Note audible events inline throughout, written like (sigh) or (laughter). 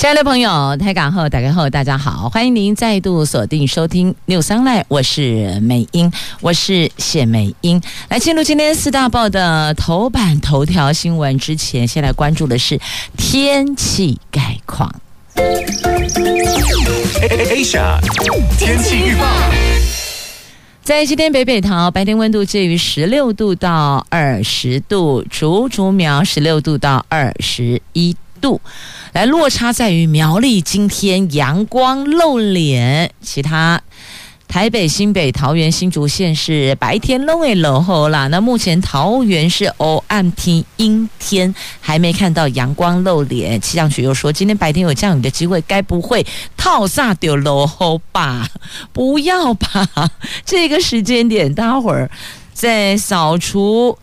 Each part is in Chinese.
亲爱的朋友，台港后打开后，大家好，欢迎您再度锁定收听 News Online，我是美英，我是谢美英。来进入今天四大报的头版头条新闻之前，先来关注的是天气概况。Asia 天气预报，在今天北北桃白天温度介于十六度到二十度，竹竹苗十六度到二十一度。来，落差在于苗栗今天阳光露脸，其他台北、新北、桃园、新竹县是白天拢会落雨啦。那目前桃园是黑暗天阴天，还没看到阳光露脸。气象局又说，今天白天有降雨的机会，该不会套煞掉落雨吧？不要吧？这个时间点，待会儿再扫除、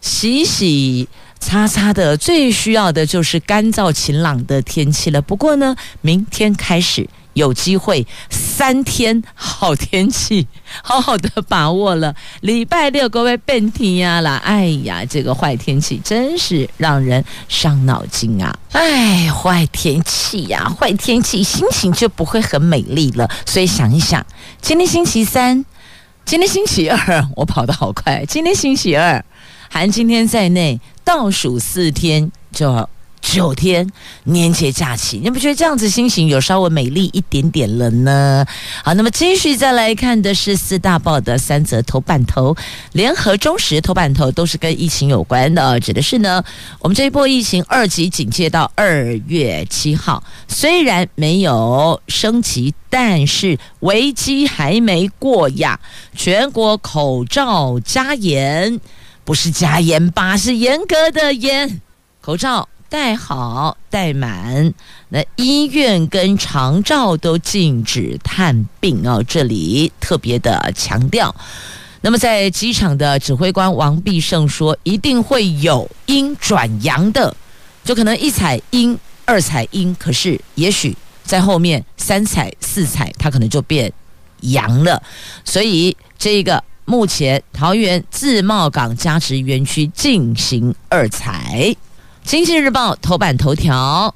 洗洗。擦擦的，最需要的就是干燥晴朗的天气了。不过呢，明天开始有机会三天好天气，好好的把握了。(laughs) 礼拜六各位变天呀啦，哎呀，这个坏天气真是让人伤脑筋啊！哎，坏天气呀，坏天气，心情就不会很美丽了。所以想一想，今天星期三，今天星期二，我跑得好快，今天星期二。含今天在内，倒数四天就九天年节假期，你不觉得这样子心情有稍微美丽一点点了呢？好，那么继续再来看的是四大报的三则头版头，联合中时头版头都是跟疫情有关的，指的是呢，我们这一波疫情二级警戒到二月七号，虽然没有升级，但是危机还没过呀，全国口罩加严。不是加严吧，是严格的严。口罩戴好戴满，那医院跟长照都禁止探病哦。这里特别的强调。那么在机场的指挥官王必胜说，一定会有阴转阳的，就可能一采阴，二采阴，可是也许在后面三采四采，它可能就变阳了。所以这个。目前桃园自贸港加值园区进行二采。经济日报头版头条：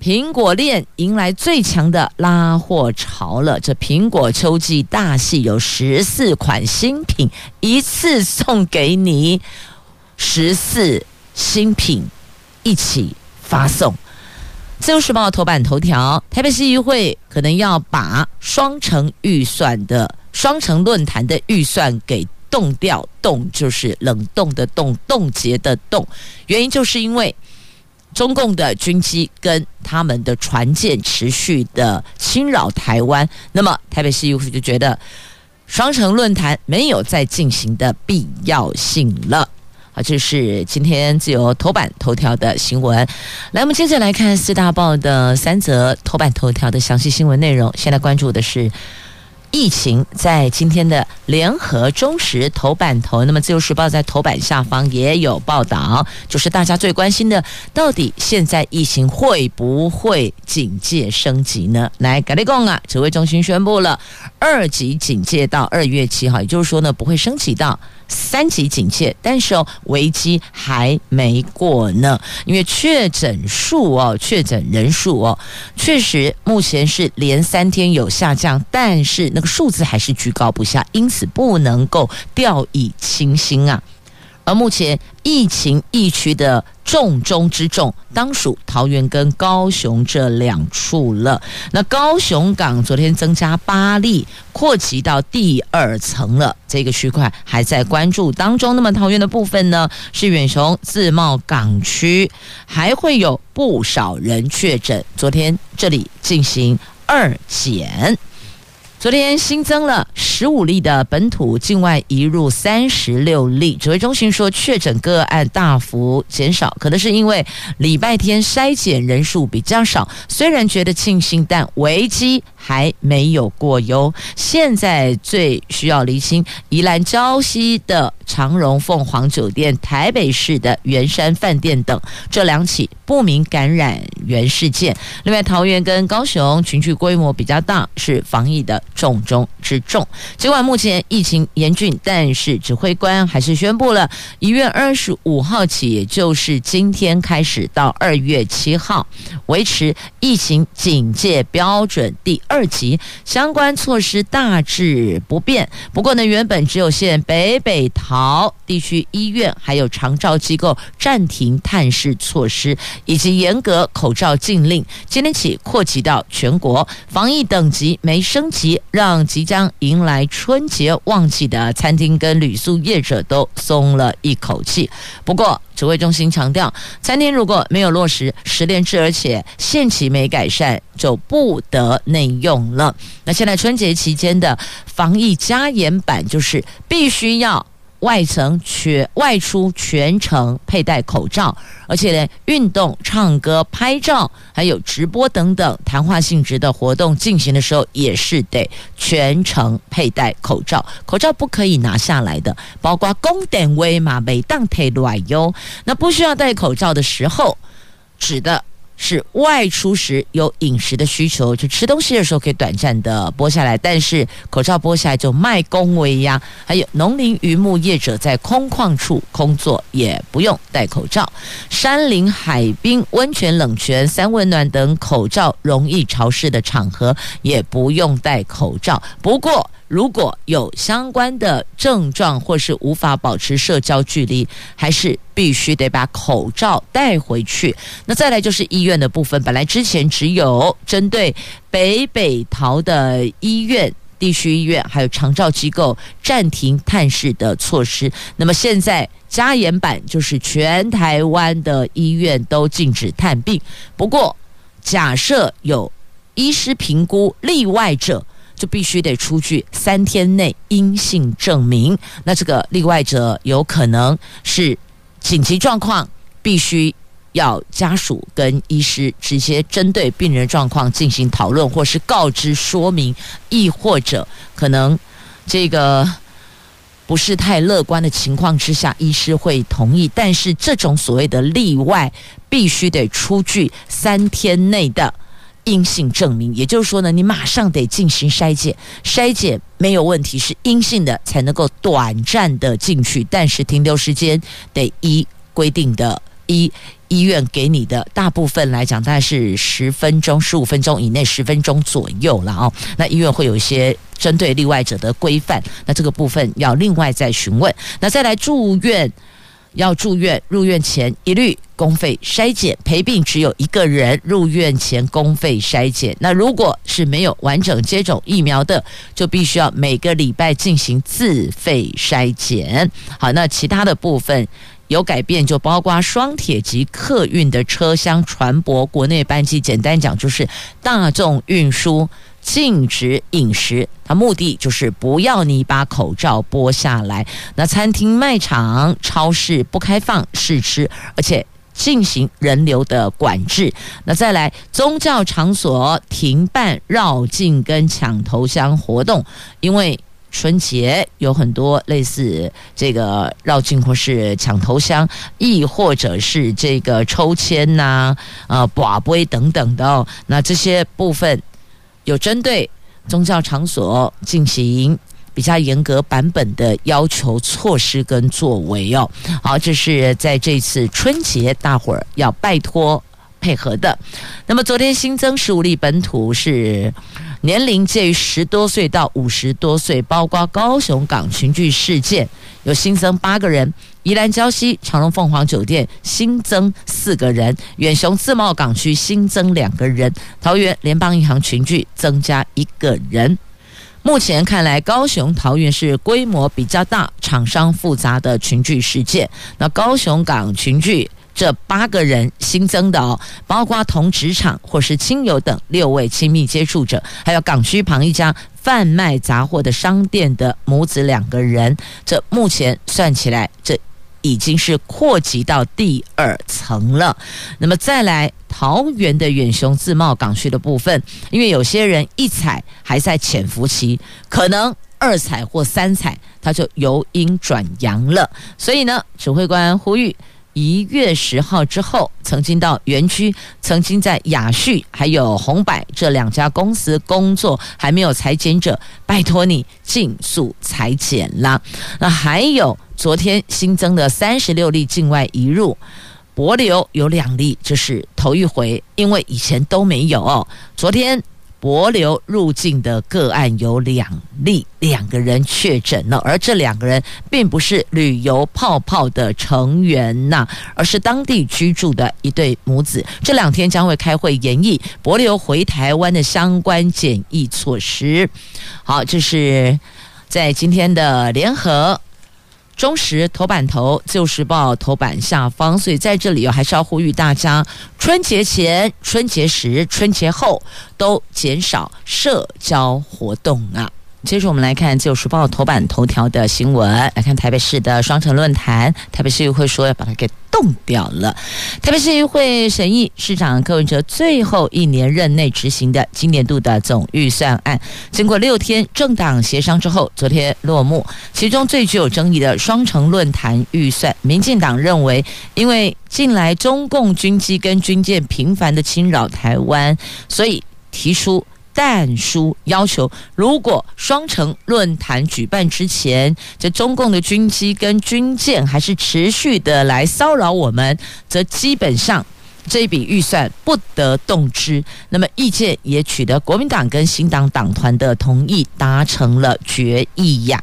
苹果链迎来最强的拉货潮了。这苹果秋季大戏有十四款新品，一次送给你十四新品，一起发送。自由时报头版头条：台北市议会可能要把双城预算的。双城论坛的预算给冻掉，冻就是冷冻的冻，冻结的冻。原因就是因为中共的军机跟他们的船舰持续的侵扰台湾，那么台北市议会就觉得双城论坛没有再进行的必要性了。好，这是今天自由头版头条的新闻。来，我们接着来看四大报的三则头版头条的详细新闻内容。现在关注的是。疫情在今天的联合中时头版头，那么自由时报在头版下方也有报道，就是大家最关心的，到底现在疫情会不会警戒升级呢？来，格力贡啊，指挥中心宣布了二级警戒到二月七号，也就是说呢，不会升级到。三级警戒，但是哦，危机还没过呢。因为确诊数哦，确诊人数哦，确实目前是连三天有下降，但是那个数字还是居高不下，因此不能够掉以轻心啊。而目前疫情疫区的重中之重，当属桃园跟高雄这两处了。那高雄港昨天增加八例，扩及到第二层了。这个区块还在关注当中。那么桃园的部分呢，是远雄自贸港区，还会有不少人确诊。昨天这里进行二检。昨天新增了十五例的本土境外移入三十六例，指挥中心说确诊个案大幅减少，可能是因为礼拜天筛检人数比较少。虽然觉得庆幸，但危机还没有过哟。现在最需要厘清宜兰礁溪的长荣凤凰酒店、台北市的圆山饭店等这两起不明感染源事件。另外，桃园跟高雄群聚规模比较大，是防疫的。重中之重。尽管目前疫情严峻，但是指挥官还是宣布了，一月二十五号起，也就是今天开始到二月七号，维持疫情警戒标准第二级，相关措施大致不变。不过呢，原本只有限北北桃好地区医院还有长照机构暂停探视措施，以及严格口罩禁令，今天起扩及到全国，防疫等级没升级。让即将迎来春节旺季的餐厅跟旅宿业者都松了一口气。不过，指挥中心强调，餐厅如果没有落实十连制，而且限期没改善，就不得内用了。那现在春节期间的防疫加严版，就是必须要。外层全外出全程佩戴口罩，而且呢，运动、唱歌、拍照，还有直播等等谈话性质的活动进行的时候，也是得全程佩戴口罩，口罩不可以拿下来的。包括公点威嘛，每当退来哟。那不需要戴口罩的时候，指的。是外出时有饮食的需求，就吃东西的时候可以短暂的剥下来，但是口罩剥下来就卖恭维呀。还有农林渔牧业者在空旷处工作也不用戴口罩，山林、海滨、温泉、冷泉、三温暖等口罩容易潮湿的场合也不用戴口罩。不过，如果有相关的症状或是无法保持社交距离，还是必须得把口罩带回去。那再来就是医院的部分，本来之前只有针对北北桃的医院、地区医院还有长照机构暂停探视的措施，那么现在加严版就是全台湾的医院都禁止探病。不过，假设有医师评估例外者。就必须得出具三天内阴性证明。那这个例外者有可能是紧急状况，必须要家属跟医师直接针对病人状况进行讨论，或是告知说明，亦或者可能这个不是太乐观的情况之下，医师会同意。但是这种所谓的例外，必须得出具三天内的。阴性证明，也就是说呢，你马上得进行筛检，筛检没有问题是阴性的，才能够短暂的进去，但是停留时间得依规定的，依医院给你的，大部分来讲大概是十分钟、十五分钟以内，十分钟左右了哦。那医院会有一些针对例外者的规范，那这个部分要另外再询问。那再来住院。要住院，入院前一律公费筛检；陪病只有一个人，入院前公费筛检。那如果是没有完整接种疫苗的，就必须要每个礼拜进行自费筛检。好，那其他的部分有改变，就包括双铁及客运的车厢船舶国内班机，简单讲就是大众运输。禁止饮食，它目的就是不要你把口罩剥下来。那餐厅、卖场、超市不开放试吃，而且进行人流的管制。那再来，宗教场所停办绕境跟抢头香活动，因为春节有很多类似这个绕境或是抢头香，亦或者是这个抽签呐、啊、呃，拔杯等等的哦。那这些部分。有针对宗教场所进行比较严格版本的要求措施跟作为哦，好，这是在这次春节大伙儿要拜托配合的。那么昨天新增十五例本土是年龄介于十多岁到五十多岁，包括高雄港群聚事件有新增八个人。宜兰礁溪长隆凤凰酒店新增四个人，远雄自贸港区新增两个人，桃园联邦银行群聚增加一个人。目前看来，高雄、桃园是规模比较大、厂商复杂的群聚事件。那高雄港群聚这八个人新增的哦，包括同职场或是亲友等六位亲密接触者，还有港区旁一家贩卖杂货的商店的母子两个人。这目前算起来，这已经是扩及到第二层了。那么再来桃园的远雄自贸港区的部分，因为有些人一踩还在潜伏期，可能二踩或三踩它就由阴转阳了。所以呢，指挥官呼吁。一月十号之后，曾经到园区、曾经在雅旭还有红百这两家公司工作还没有采检者，拜托你尽速采检啦。那还有昨天新增的三十六例境外移入，博流有两例，这是头一回，因为以前都没有。昨天。帛琉入境的个案有两例，两个人确诊了，而这两个人并不是旅游泡泡的成员呐，而是当地居住的一对母子。这两天将会开会研议帛琉回台湾的相关检疫措施。好，这是在今天的联合。中时头版头，旧时报头版下方，所以在这里哦，还是要呼吁大家，春节前、春节时、春节后都减少社交活动啊。接着我们来看《自由时报》头版头条的新闻，来看台北市的双城论坛，台北市议会说要把它给冻掉了。台北市议会审议市长柯文哲最后一年任内执行的今年度的总预算案，经过六天政党协商之后，昨天落幕。其中最具有争议的双城论坛预算，民进党认为，因为近来中共军机跟军舰频繁的侵扰台湾，所以提出。但书要求，如果双城论坛举办之前，这中共的军机跟军舰还是持续的来骚扰我们，则基本上。这一笔预算不得动之，那么意见也取得国民党跟新党党团的同意，达成了决议呀。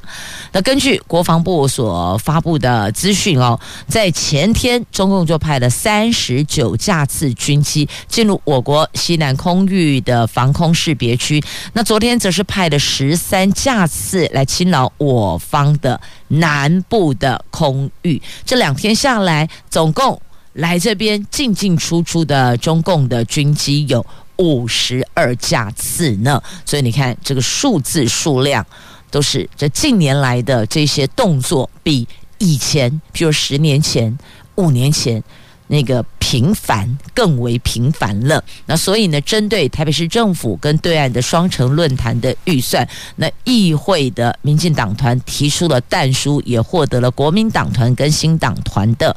那根据国防部所发布的资讯哦，在前天中共就派了三十九架次军机进入我国西南空域的防空识别区，那昨天则是派了十三架次来侵扰我方的南部的空域，这两天下来总共。来这边进进出出的中共的军机有五十二架次呢，所以你看这个数字数量都是这近年来的这些动作比以前，譬如十年前、五年前那个频繁更为频繁了。那所以呢，针对台北市政府跟对岸的双城论坛的预算，那议会的民进党团提出了弹书，也获得了国民党团跟新党团的。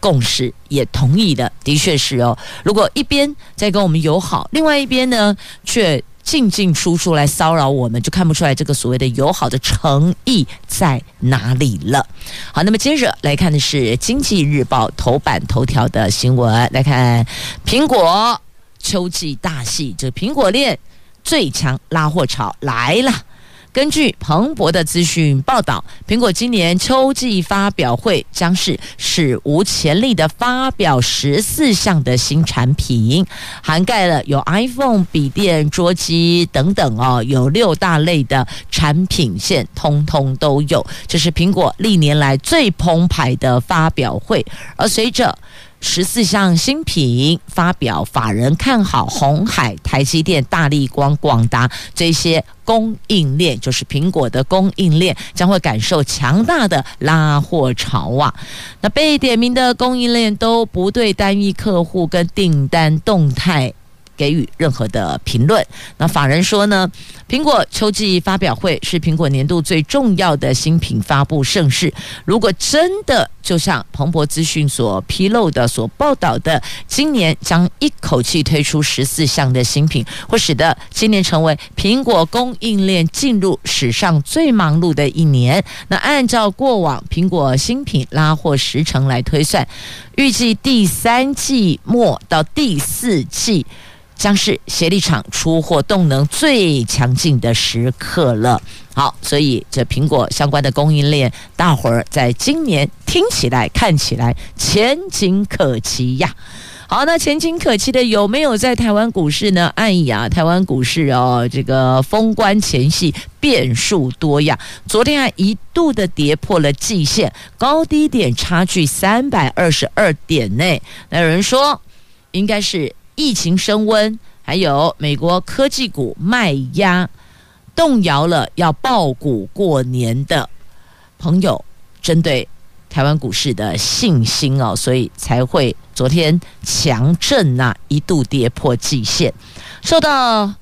共识也同意的，的确是哦。如果一边在跟我们友好，另外一边呢却进进出出来骚扰我们，就看不出来这个所谓的友好的诚意在哪里了。好，那么接着来看的是《经济日报》头版头条的新闻，来看苹果秋季大戏，这苹果链最强拉货潮来了。根据彭博的资讯报道，苹果今年秋季发表会将是史无前例的发表十四项的新产品，涵盖了 (laughs) 有 iPhone、笔电、桌机等等哦，有六大类的产品线，通通都有。这是苹果历年来最澎湃的发表会，而随着。十四项新品发表，法人看好红海、台积电、大力光、广达这些供应链，就是苹果的供应链，将会感受强大的拉货潮啊！那被点名的供应链都不对单一客户跟订单动态。给予任何的评论。那法人说呢，苹果秋季发表会是苹果年度最重要的新品发布盛事。如果真的就像彭博资讯所披露的、所报道的，今年将一口气推出十四项的新品，会使得今年成为苹果供应链进入史上最忙碌的一年。那按照过往苹果新品拉货时程来推算，预计第三季末到第四季。将是协力厂出货动能最强劲的时刻了。好，所以这苹果相关的供应链，大伙儿在今年听起来、看起来前景可期呀。好，那前景可期的有没有在台湾股市呢？哎呀，台湾股市哦，这个封关前夕变数多呀。昨天还一度的跌破了季线，高低点差距三百二十二点内。那有人说，应该是疫情升温，还有美国科技股卖压，动摇了要抱股过年的朋友，针对。台湾股市的信心哦，所以才会昨天强震呐，一度跌破季线，受到。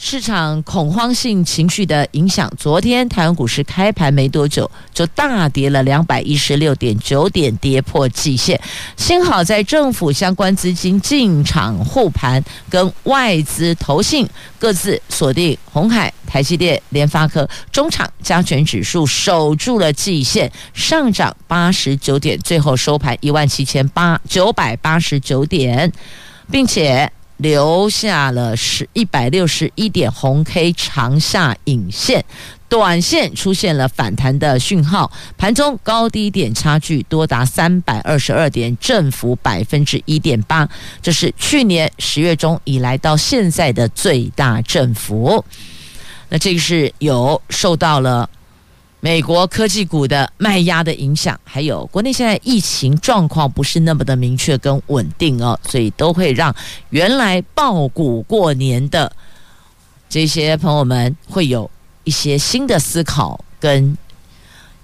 市场恐慌性情绪的影响，昨天台湾股市开盘没多久就大跌了两百一十六点九点，跌破季线。幸好在政府相关资金进场护盘，跟外资投信各自锁定鸿海、台积电、联发科，中场加权指数守住了季线，上涨八十九点，最后收盘一万七千八九百八十九点，并且。留下了十一百六十一点红 K 长下影线，短线出现了反弹的讯号，盘中高低点差距多达三百二十二点，振幅百分之一点八，这是去年十月中以来到现在的最大振幅。那这个是有受到了。美国科技股的卖压的影响，还有国内现在疫情状况不是那么的明确跟稳定哦，所以都会让原来抱股过年的这些朋友们会有一些新的思考跟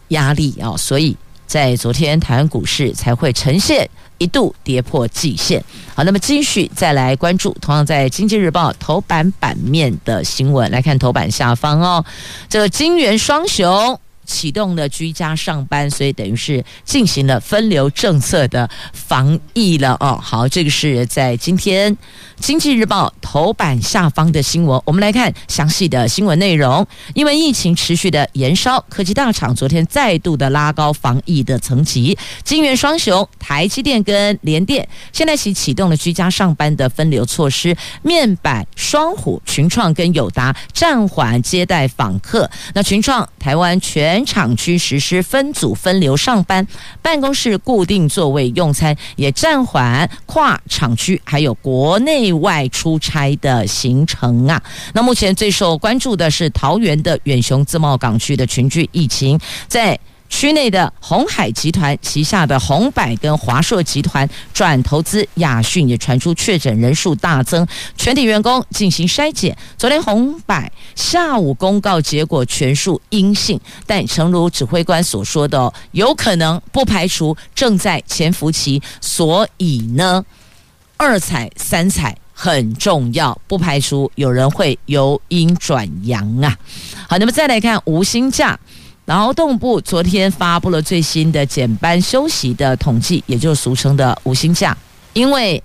压力哦，所以在昨天台湾股市才会呈现一度跌破季线。好，那么继续再来关注，同样在《经济日报》头版版面的新闻，来看头版下方哦，这个金元双雄。启动了居家上班，所以等于是进行了分流政策的防疫了哦。好，这个是在今天《经济日报》头版下方的新闻。我们来看详细的新闻内容。因为疫情持续的延烧，科技大厂昨天再度的拉高防疫的层级。金圆双雄台积电跟联电现在起启动了居家上班的分流措施。面板双虎群创跟友达暂缓接待访客。那群创台湾全全厂区实施分组分流上班，办公室固定座位用餐也暂缓跨厂区，还有国内外出差的行程啊。那目前最受关注的是桃园的远雄自贸港区的群聚疫情，在。区内的鸿海集团旗下的鸿百跟华硕集团转投资亚讯，也传出确诊人数大增，全体员工进行筛检。昨天鸿百下午公告结果全数阴性，但诚如指挥官所说的，有可能不排除正在潜伏期，所以呢，二采三采很重要，不排除有人会由阴转阳啊。好，那么再来看无薪假。劳动部昨天发布了最新的减班休息的统计，也就是俗称的无薪假。因为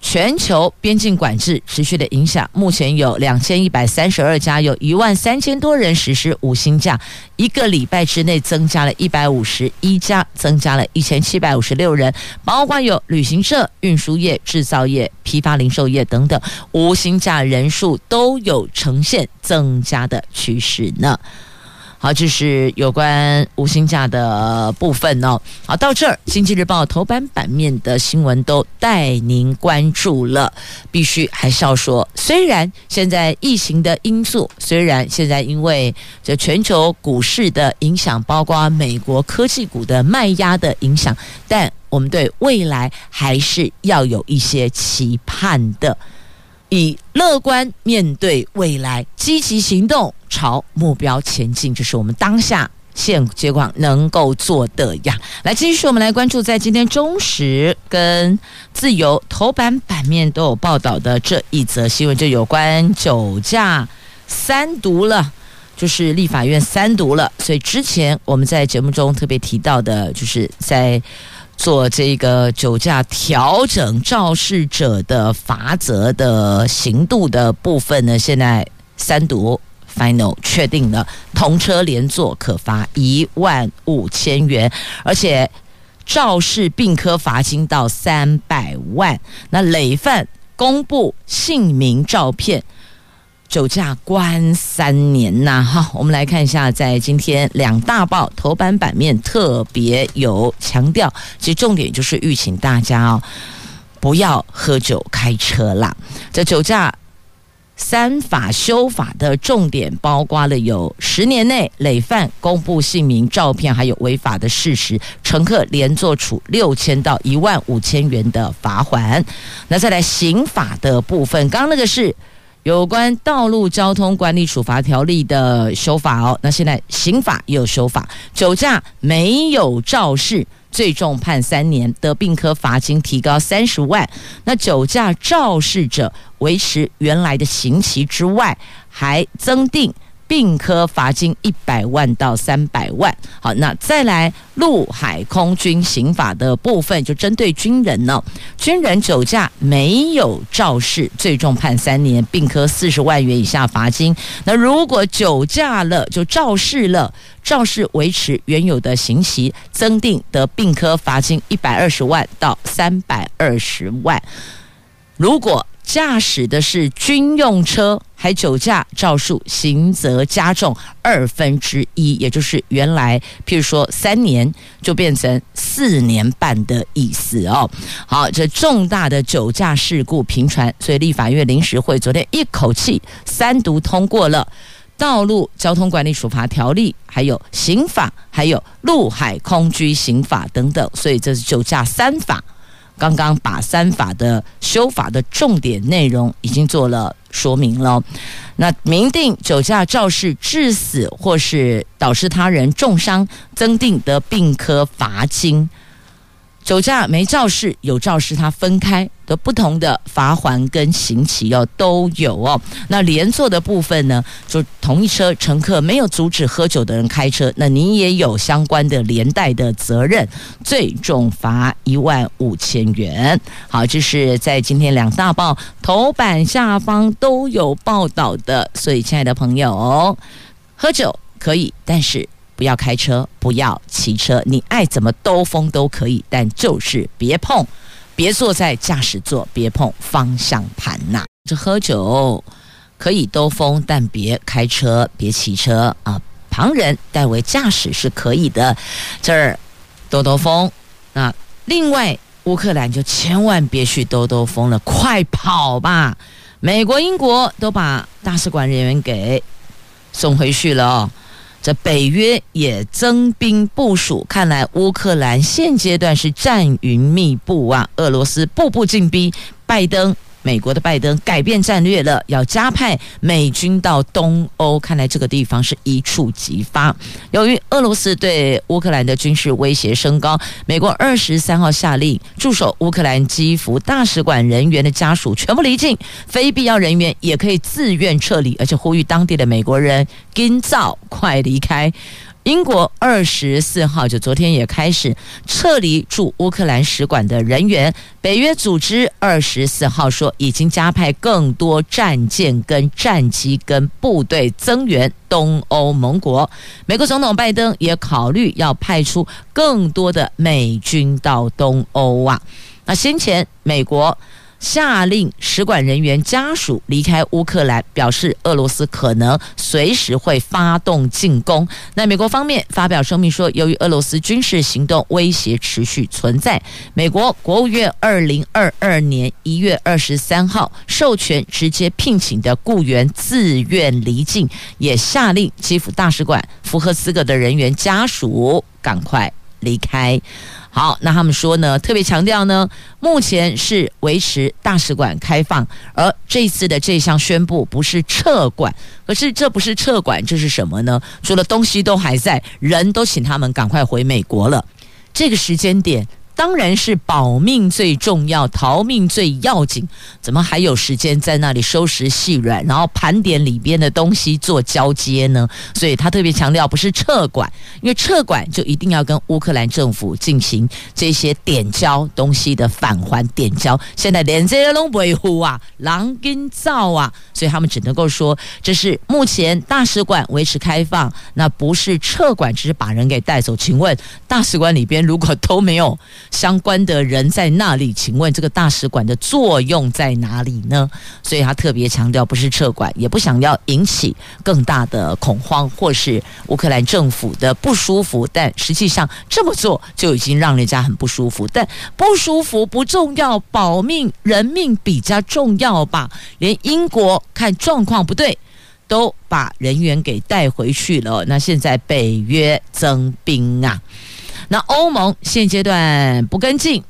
全球边境管制持续的影响，目前有两千一百三十二家，有一万三千多人实施无薪假。一个礼拜之内增加了一百五十一家，增加了一千七百五十六人，包括有旅行社、运输业、制造业、批发零售业等等，无薪假人数都有呈现增加的趋势呢。好，这是有关无薪假的部分哦。好，到这儿，《经济日报》头版版面的新闻都带您关注了。必须还是要说，虽然现在疫情的因素，虽然现在因为这全球股市的影响，包括美国科技股的卖压的影响，但我们对未来还是要有一些期盼的。以乐观面对未来，积极行动，朝目标前进，这是我们当下现阶段能够做的呀。来，继续我们来关注，在今天中时跟自由头版版面都有报道的这一则新闻，就有关酒驾三读了，就是立法院三读了。所以之前我们在节目中特别提到的，就是在。做这个酒驾调整肇事者的罚则的刑度的部分呢，现在三读 final 确定了，同车连坐可罚一万五千元，而且肇事并科罚金到三百万。那累犯公布姓名照片。酒驾关三年呐，哈，我们来看一下，在今天两大报头版版面特别有强调，其实重点就是预请大家哦，不要喝酒开车啦。这酒驾。三法修法的重点包括了有十年内累犯公布姓名、照片，还有违法的事实，乘客连坐处六千到一万五千元的罚锾。那再来刑法的部分，刚刚那个是有关道路交通管理处罚条例的修法哦。那现在刑法也有修法，酒驾没有肇事。最重判三年，得病科罚金提高三十万。那酒驾肇事者维持原来的刑期之外，还增定。并科罚金一百万到三百万。好，那再来陆海空军刑法的部分，就针对军人呢。军人酒驾没有肇事，最重判三年，并科四十万元以下罚金。那如果酒驾了，就肇事了，肇事维持原有的刑期，增定得并科罚金一百二十万到三百二十万。如果驾驶的是军用车，还酒驾肇事，刑责加重二分之一，也就是原来譬如说三年就变成四年半的意思哦。好，这重大的酒驾事故频传，所以立法院临时会昨天一口气三读通过了《道路交通管理处罚条例》，还有刑法，还有陆海空军刑法等等，所以这是酒驾三法。刚刚把三法的修法的重点内容已经做了说明了。那明定酒驾肇事致死或是导致他人重伤，增定得并科罚金。酒驾没肇事，有肇事，他分开的不同的罚锾跟刑期哦都有哦。那连坐的部分呢，就同一车乘客没有阻止喝酒的人开车，那你也有相关的连带的责任，最重罚一万五千元。好，这是在今天两大报头版下方都有报道的，所以亲爱的朋友，喝酒可以，但是。不要开车，不要骑车，你爱怎么兜风都可以，但就是别碰，别坐在驾驶座，别碰方向盘呐。这喝酒可以兜风，但别开车，别骑车啊。旁人代为驾驶是可以的，这儿兜兜风。那另外，乌克兰就千万别去兜兜风了，快跑吧！美国、英国都把大使馆人员给送回去了哦。这北约也增兵部署，看来乌克兰现阶段是战云密布啊，俄罗斯步步进逼，拜登。美国的拜登改变战略了，要加派美军到东欧。看来这个地方是一触即发。由于俄罗斯对乌克兰的军事威胁升高，美国二十三号下令驻守乌克兰基辅大使馆人员的家属全部离境，非必要人员也可以自愿撤离，而且呼吁当地的美国人尽早快离开。英国二十四号就昨天也开始撤离驻乌克兰使馆的人员。北约组织二十四号说，已经加派更多战舰、跟战机、跟部队增援东欧盟国。美国总统拜登也考虑要派出更多的美军到东欧啊。那先前美国。下令使馆人员家属离开乌克兰，表示俄罗斯可能随时会发动进攻。那美国方面发表声明说，由于俄罗斯军事行动威胁持续存在，美国国务院二零二二年一月二十三号授权直接聘请的雇员自愿离境，也下令基辅大使馆符合资格的人员家属赶快离开。好，那他们说呢，特别强调呢，目前是维持大使馆开放，而这次的这项宣布不是撤馆，可是这不是撤馆，这是什么呢？除了东西都还在，人都请他们赶快回美国了，这个时间点。当然是保命最重要，逃命最要紧。怎么还有时间在那里收拾细软，然后盘点里边的东西做交接呢？所以他特别强调，不是撤馆，因为撤馆就一定要跟乌克兰政府进行这些点交东西的返还点交。现在连这些都维护啊，狼跟造啊，所以他们只能够说，这是目前大使馆维持开放，那不是撤馆，只是把人给带走。请问大使馆里边如果都没有？相关的人在那里，请问这个大使馆的作用在哪里呢？所以他特别强调，不是撤馆，也不想要引起更大的恐慌或是乌克兰政府的不舒服。但实际上这么做就已经让人家很不舒服。但不舒服不重要，保命人命比较重要吧？连英国看状况不对。都把人员给带回去了。那现在北约增兵啊，那欧盟现阶段不跟进。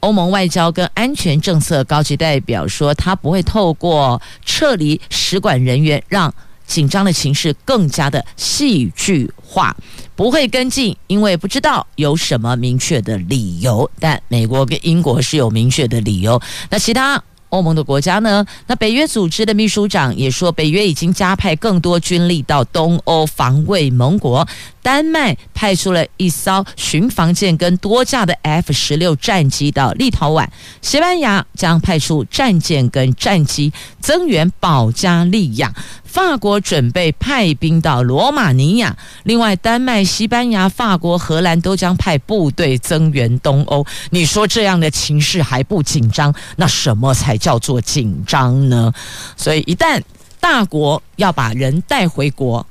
欧盟外交跟安全政策高级代表说，他不会透过撤离使馆人员，让紧张的情势更加的戏剧化，不会跟进，因为不知道有什么明确的理由。但美国跟英国是有明确的理由。那其他。欧盟的国家呢？那北约组织的秘书长也说，北约已经加派更多军力到东欧防卫盟国。丹麦派出了一艘巡防舰跟多架的 F 十六战机到立陶宛，西班牙将派出战舰跟战机增援保加利亚。法国准备派兵到罗马尼亚，另外，丹麦、西班牙、法国、荷兰都将派部队增援东欧。你说这样的情势还不紧张？那什么才叫做紧张呢？所以，一旦大国要把人带回国，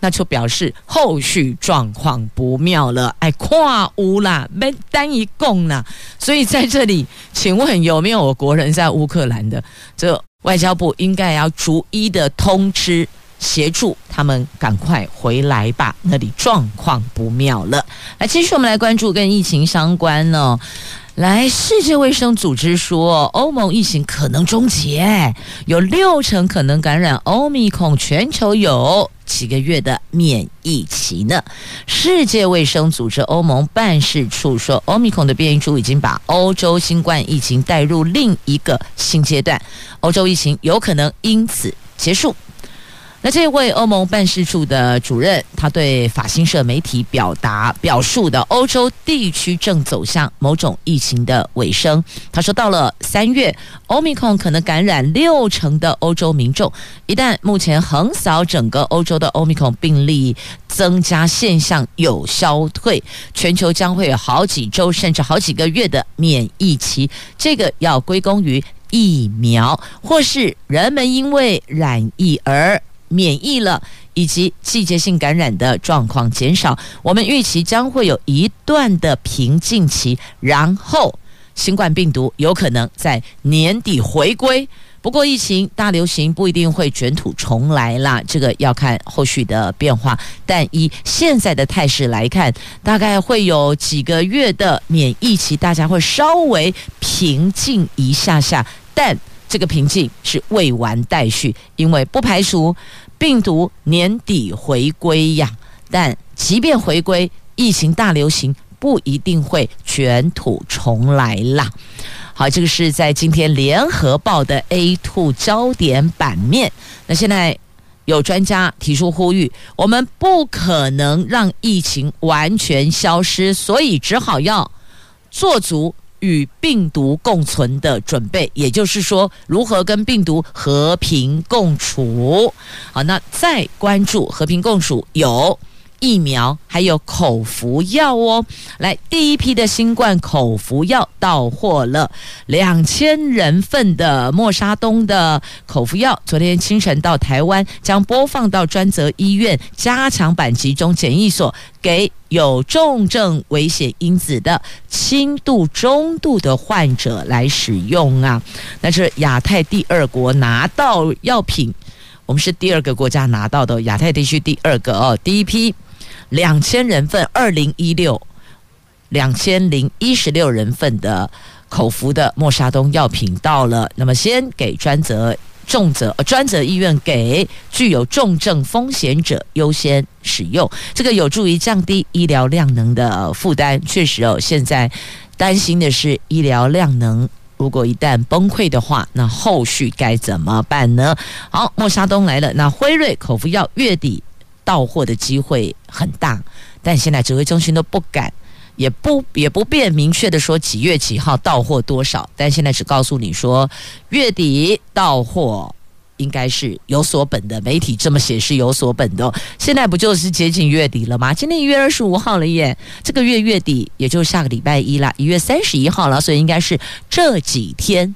那就表示后续状况不妙了。哎，跨乌啦，没单一共啦。所以在这里，请问有没有我国人在乌克兰的？这。外交部应该要逐一的通知协助他们赶快回来吧，那里状况不妙了。来，继续我们来关注跟疫情相关呢。来，世界卫生组织说，欧盟疫情可能终结，有六成可能感染欧米孔，全球有几个月的免疫期呢？世界卫生组织欧盟办事处说，欧米孔的变异株已经把欧洲新冠疫情带入另一个新阶段，欧洲疫情有可能因此结束。那这位欧盟办事处的主任，他对法新社媒体表达表述的，欧洲地区正走向某种疫情的尾声。他说，到了三月，欧米孔可能感染六成的欧洲民众。一旦目前横扫整个欧洲的欧米孔病例增加现象有消退，全球将会有好几周甚至好几个月的免疫期。这个要归功于疫苗，或是人们因为染疫而。免疫了，以及季节性感染的状况减少，我们预期将会有一段的平静期，然后新冠病毒有可能在年底回归。不过，疫情大流行不一定会卷土重来啦，这个要看后续的变化。但以现在的态势来看，大概会有几个月的免疫期，大家会稍微平静一下下，但。这个平静是未完待续，因为不排除病毒年底回归呀。但即便回归，疫情大流行不一定会卷土重来啦。好，这个是在今天联合报的 A2 焦点版面。那现在有专家提出呼吁，我们不可能让疫情完全消失，所以只好要做足。与病毒共存的准备，也就是说，如何跟病毒和平共处。好，那再关注和平共处有。疫苗还有口服药哦，来，第一批的新冠口服药到货了，两千人份的莫沙东的口服药，昨天清晨到台湾，将播放到专责医院加强版集中检疫所，给有重症危险因子的轻度、中度的患者来使用啊。那是亚太第二国拿到药品，我们是第二个国家拿到的，亚太地区第二个哦，第一批。两千人份，二零一六两千零一十六人份的口服的莫沙东药品到了，那么先给专责重责专责医院给具有重症风险者优先使用，这个有助于降低医疗量能的负担。确实哦，现在担心的是医疗量能如果一旦崩溃的话，那后续该怎么办呢？好，莫沙东来了，那辉瑞口服药月底。到货的机会很大，但现在指挥中心都不敢，也不也不便明确的说几月几号到货多少，但现在只告诉你说月底到货应该是有所本的。媒体这么写是有所本的。现在不就是接近月底了吗？今天一月二十五号了耶，这个月月底也就是下个礼拜一啦，一月三十一号了，所以应该是这几天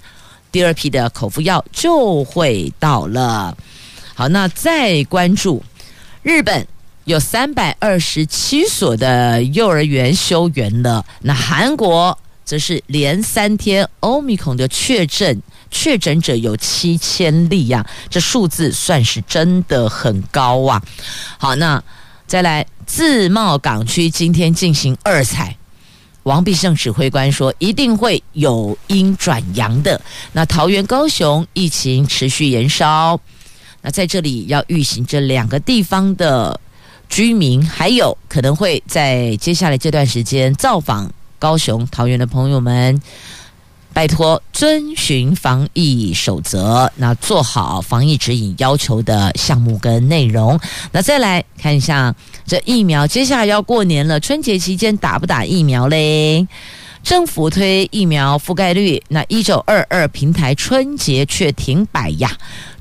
第二批的口服药就会到了。好，那再关注日本。有三百二十七所的幼儿园休园了。那韩国则是连三天欧米孔的确诊确诊者有七千例呀，这数字算是真的很高啊。好，那再来自贸港区今天进行二采，王必胜指挥官说一定会有阴转阳的。那桃园、高雄疫情持续延烧，那在这里要预行这两个地方的。居民还有可能会在接下来这段时间造访高雄、桃园的朋友们，拜托遵循防疫守则，那做好防疫指引要求的项目跟内容。那再来看一下这疫苗，接下来要过年了，春节期间打不打疫苗嘞？政府推疫苗覆盖率，那一九二二平台春节却停摆呀。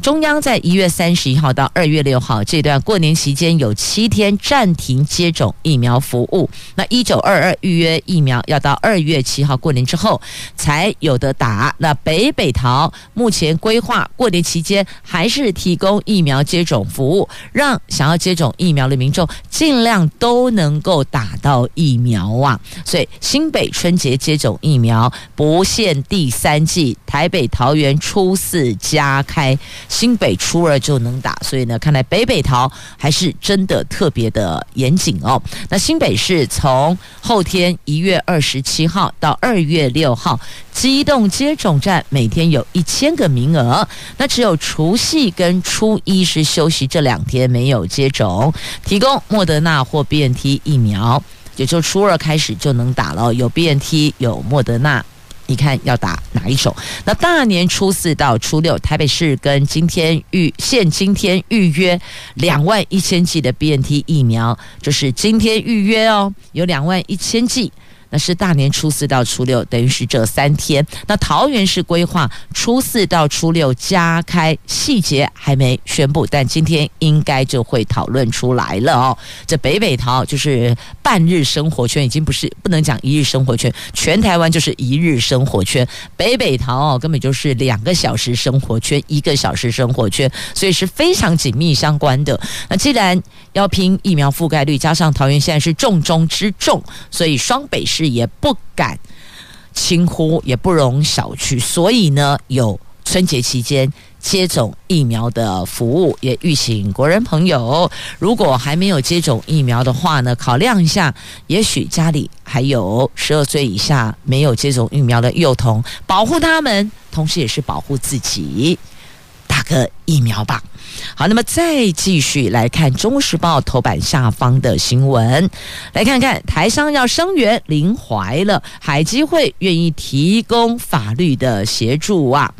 中央在一月三十一号到二月六号这段过年期间有七天暂停接种疫苗服务。那一九二二预约疫苗要到二月七号过年之后才有的打。那北北桃目前规划过年期间还是提供疫苗接种服务，让想要接种疫苗的民众尽量都能够打到疫苗啊。所以新北春节接种疫苗不限第三剂，台北桃园初四加开。新北初二就能打，所以呢，看来北北桃还是真的特别的严谨哦。那新北市从后天一月二十七号到二月六号，机动接种站每天有一千个名额，那只有除夕跟初一是休息这两天没有接种，提供莫德纳或 BNT 疫苗，也就初二开始就能打了，有 BNT 有莫德纳。你看要打哪一手？那大年初四到初六，台北市跟今天预现今天预约两万一千剂的 BNT 疫苗，就是今天预约哦，有两万一千剂。那是大年初四到初六，等于是这三天。那桃园市规划初四到初六加开，细节还没宣布，但今天应该就会讨论出来了哦。这北北桃就是半日生活圈，已经不是不能讲一日生活圈，全台湾就是一日生活圈。北北桃哦，根本就是两个小时生活圈，一个小时生活圈，所以是非常紧密相关的。那既然要拼疫苗覆盖率，加上桃园现在是重中之重，所以双北市。也不敢轻忽，也不容小觑，所以呢，有春节期间接种疫苗的服务，也预请国人朋友，如果还没有接种疫苗的话呢，考量一下，也许家里还有十二岁以下没有接种疫苗的幼童，保护他们，同时也是保护自己，个疫苗吧。好，那么再继续来看《中国时报》头版下方的新闻，来看看台商要声援林怀了，海基会愿意提供法律的协助啊。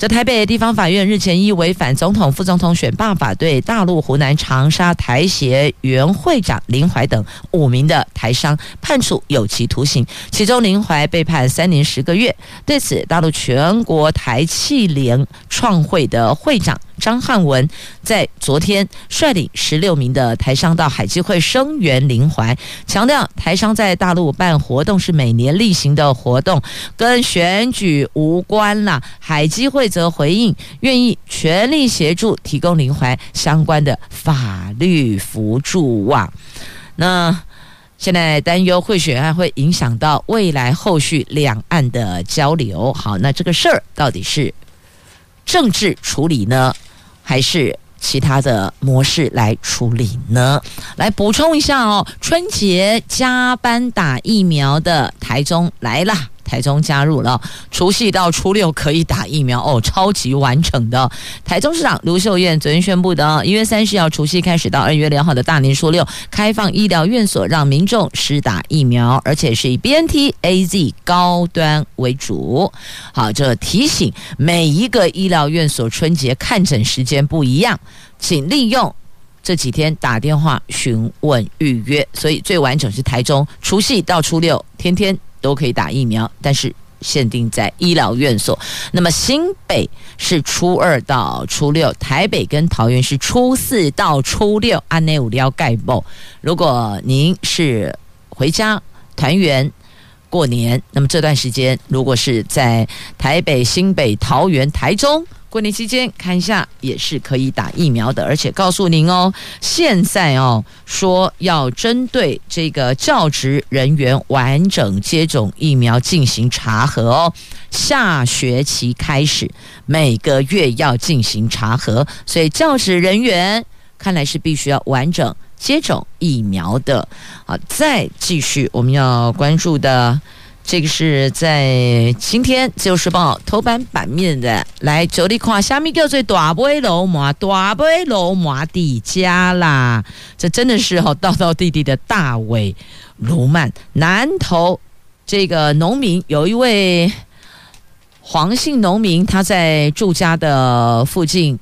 在台北地方法院日前依违反总统、副总统选罢法，对大陆湖南长沙台协原会长林怀等五名的台商判处有期徒刑，其中林怀被判三年十个月。对此，大陆全国台气联创会的会长张汉文在昨天率领十六名的台商到海基会声援林怀，强调台商在大陆办活动是每年例行的活动，跟选举无关啦。海基会。则回应愿意全力协助提供林怀相关的法律辅助哇。那现在担忧贿选案会影响到未来后续两岸的交流。好，那这个事儿到底是政治处理呢，还是其他的模式来处理呢？来补充一下哦，春节加班打疫苗的台中来了。台中加入了除夕到初六可以打疫苗哦，超级完整的。台中市长卢秀燕昨天宣布的，一月三十号除夕开始到二月六号的大年初六，开放医疗院所让民众施打疫苗，而且是以 BNT、AZ 高端为主。好，这提醒每一个医疗院所春节看诊时间不一样，请利用这几天打电话询问预约。所以最完整是台中除夕到初六，天天。都可以打疫苗，但是限定在医疗院所。那么新北是初二到初六，台北跟桃园是初四到初六。安内五寮盖报，如果您是回家团圆过年，那么这段时间如果是在台北、新北、桃园、台中。过年期间看一下也是可以打疫苗的，而且告诉您哦，现在哦说要针对这个教职人员完整接种疫苗进行查核哦，下学期开始每个月要进行查核，所以教职人员看来是必须要完整接种疫苗的。好，再继续我们要关注的。这个是在今天《自由时报》头版版面的，来这里看，虾米叫做大尾鲈鳗，大尾鲈鳗底加啦，这真的是哈道道地地的大尾鲈鳗。南投这个农民有一位黄姓农民，他在住家的附近。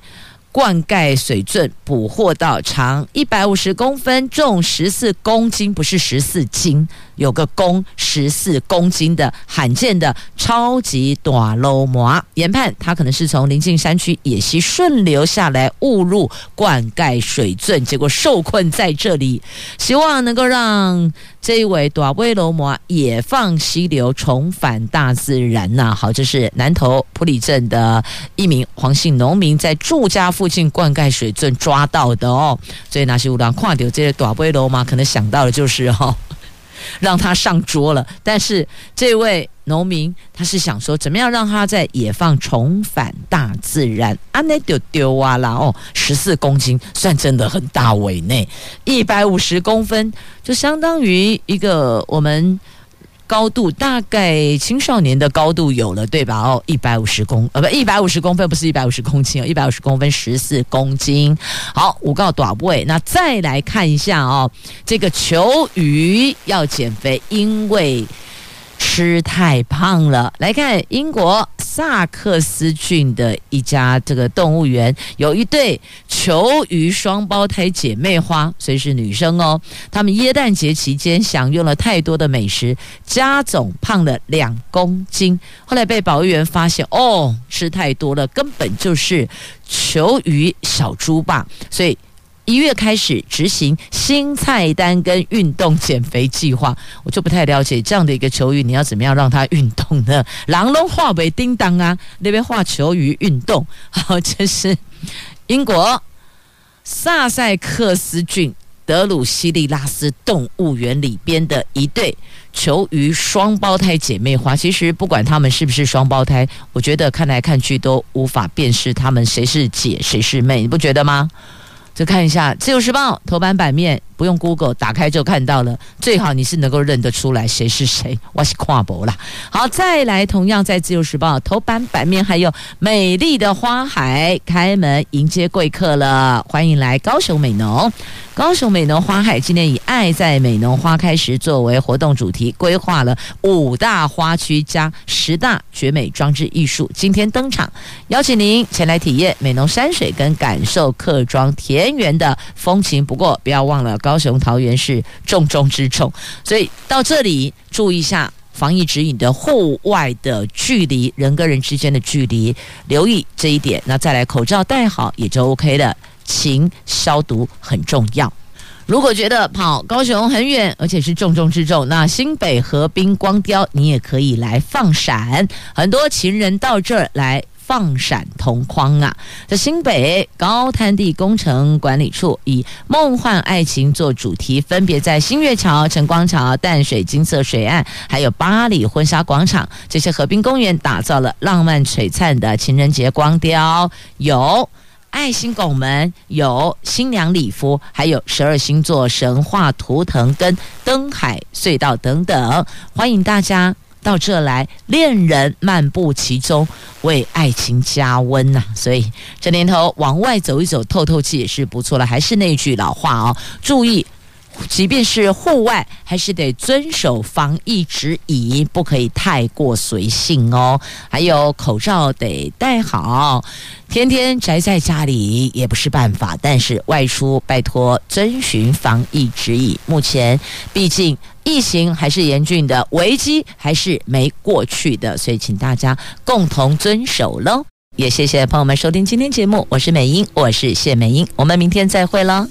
灌溉水圳捕获到长一百五十公分、重十四公斤，不是十四斤，有个公十四公斤的罕见的超级大鲈鳗。研判它可能是从临近山区野溪顺流下来，误入灌溉水圳，结果受困在这里。希望能够让这一位大尾鲈鳗也放溪流，重返大自然呐、好，这是南投埔里镇的一名黄姓农民在住家附近灌溉水圳抓到的哦，所以那些有人看到这些大尾鲈鳗，可能想到的就是哦，(laughs) 让他上桌了。但是这位农民他是想说，怎么样让他在野放重返大自然？啊，那丢丢啊啦哦，十四公斤算真的很大尾内，一百五十公分就相当于一个我们。高度大概青少年的高度有了，对吧？哦，一百五十公呃不一百五十公分，不是一百五十公斤哦，一百五十公分十四公斤。好，五告短位。那再来看一下哦，这个球鱼要减肥，因为。吃太胖了。来看英国萨克斯郡的一家这个动物园，有一对球鱼双胞胎姐妹花，所以是女生哦。她们耶诞节期间享用了太多的美食，加总胖了两公斤。后来被保育员发现，哦，吃太多了，根本就是球鱼小猪吧。所以。一月开始执行新菜单跟运动减肥计划，我就不太了解这样的一个球鱼，你要怎么样让它运动呢？(laughs) 狼龙化为叮当啊，那边画球鱼运动。(laughs) 好，这是英国萨塞克斯郡德鲁西利拉斯动物园里边的一对球鱼双胞胎姐妹花。其实不管他们是不是双胞胎，我觉得看来看去都无法辨识他们谁是姐谁是妹，你不觉得吗？就看一下《自由时报》头版版面，不用 Google 打开就看到了。最好你是能够认得出来谁是谁，我是跨博啦。好，再来，同样在《自由时报》头版版面，还有美丽的花海开门迎接贵客了，欢迎来高雄美浓。高雄美浓花海今年以“爱在美浓花开时”作为活动主题，规划了五大花区加十大绝美装置艺术，今天登场，邀请您前来体验美浓山水跟感受客庄田园的风情。不过不要忘了，高雄桃园是重中之重，所以到这里注意一下防疫指引的户外的距离，人跟人之间的距离，留意这一点。那再来口罩戴好也就 OK 了。勤消毒很重要。如果觉得跑高雄很远，而且是重中之重，那新北河滨光雕你也可以来放闪。很多情人到这儿来放闪同框啊！在新北高滩地工程管理处以梦幻爱情做主题，分别在新月桥、晨光桥、淡水金色水岸，还有八里婚纱广场这些河滨公园，打造了浪漫璀璨的情人节光雕。有。爱心拱门，有新娘礼服，还有十二星座神话图腾跟灯海隧道等等，欢迎大家到这来，恋人漫步其中，为爱情加温呐、所以这年头往外走一走，透透气也是不错了。还是那句老话哦，注意。即便是户外，还是得遵守防疫指引，不可以太过随性哦。还有口罩得戴好，天天宅在家里也不是办法。但是外出拜托遵循防疫指引。目前毕竟。疫情还是严峻的，危机还是没过去的，所以请大家共同遵守喽。也谢谢朋友们收听今天节目，我是美英，我是谢美英，我们明天再会喽。